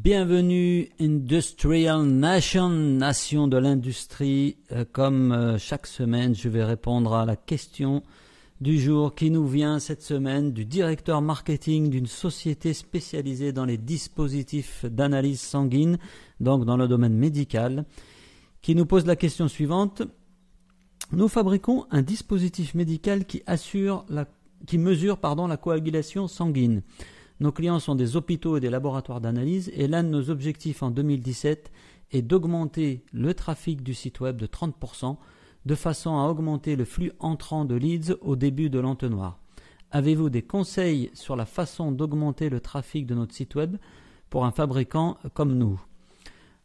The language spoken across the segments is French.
Bienvenue Industrial Nation, nation de l'industrie. Euh, comme euh, chaque semaine, je vais répondre à la question du jour qui nous vient cette semaine du directeur marketing d'une société spécialisée dans les dispositifs d'analyse sanguine, donc dans le domaine médical, qui nous pose la question suivante. Nous fabriquons un dispositif médical qui assure la, qui mesure pardon, la coagulation sanguine. Nos clients sont des hôpitaux et des laboratoires d'analyse et l'un de nos objectifs en 2017 est d'augmenter le trafic du site web de 30% de façon à augmenter le flux entrant de leads au début de l'entonnoir. Avez-vous des conseils sur la façon d'augmenter le trafic de notre site web pour un fabricant comme nous?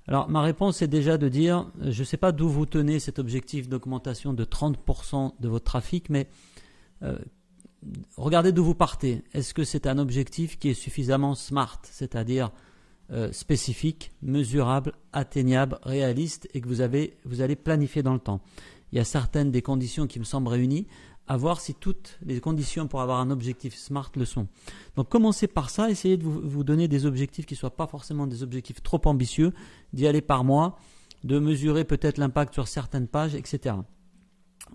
Alors ma réponse est déjà de dire, je ne sais pas d'où vous tenez cet objectif d'augmentation de 30% de votre trafic, mais euh, regardez d'où vous partez. Est-ce que c'est un objectif qui est suffisamment smart, c'est-à-dire euh, spécifique, mesurable, atteignable, réaliste et que vous, avez, vous allez planifier dans le temps? Il y a certaines des conditions qui me semblent réunies, à voir si toutes les conditions pour avoir un objectif smart le sont. Donc commencez par ça, essayez de vous, vous donner des objectifs qui ne soient pas forcément des objectifs trop ambitieux, d'y aller par mois, de mesurer peut-être l'impact sur certaines pages, etc.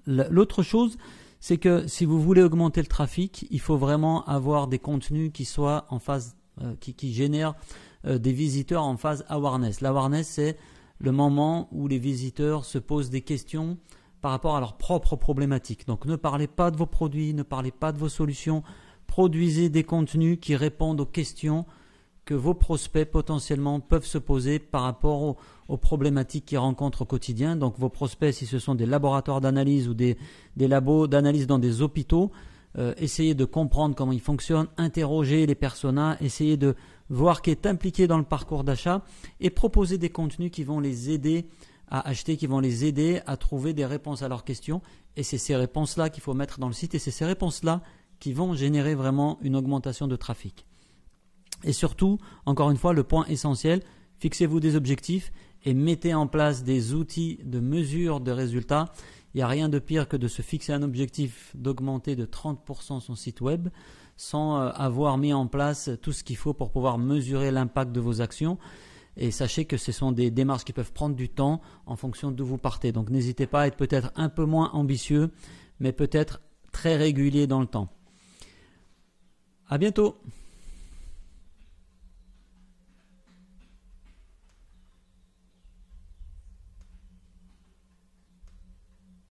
L'autre chose, c'est que si vous voulez augmenter le trafic, il faut vraiment avoir des contenus qui soient en phase, euh, qui, génèrent euh, des visiteurs en phase awareness. L'awareness, c'est le moment où les visiteurs se posent des questions par rapport à leurs propres problématiques. Donc ne parlez pas de vos produits, ne parlez pas de vos solutions, produisez des contenus qui répondent aux questions que vos prospects potentiellement peuvent se poser par rapport aux, problématiques qu'ils rencontrent au quotidien. Donc vos prospects, si ce sont des laboratoires d'analyse ou des, labos d'analyse dans des hôpitaux, euh, essayez de comprendre comment ils fonctionnent, interroger les personas, essayez de voir qui est impliqué dans le parcours d'achat et proposer des contenus qui vont les aider à acheter, qui vont les aider à trouver des réponses à leurs questions. Et c'est ces réponses-là qu'il faut mettre dans le site et c'est ces réponses-là qui vont générer vraiment une augmentation de trafic. Et surtout, encore une fois, le point essentiel, fixez-vous des objectifs et mettez en place des outils de mesure de résultats. Il n'y a rien de pire que de se fixer un objectif d'augmenter de 30% son site web sans euh, avoir mis en place tout ce qu'il faut pour pouvoir mesurer l'impact de vos actions. Et sachez que ce sont des démarches qui peuvent prendre du temps en fonction d'où vous partez. Donc n'hésitez pas à être peut-être un peu moins ambitieux, mais peut-être très régulier dans le temps. À bientôt!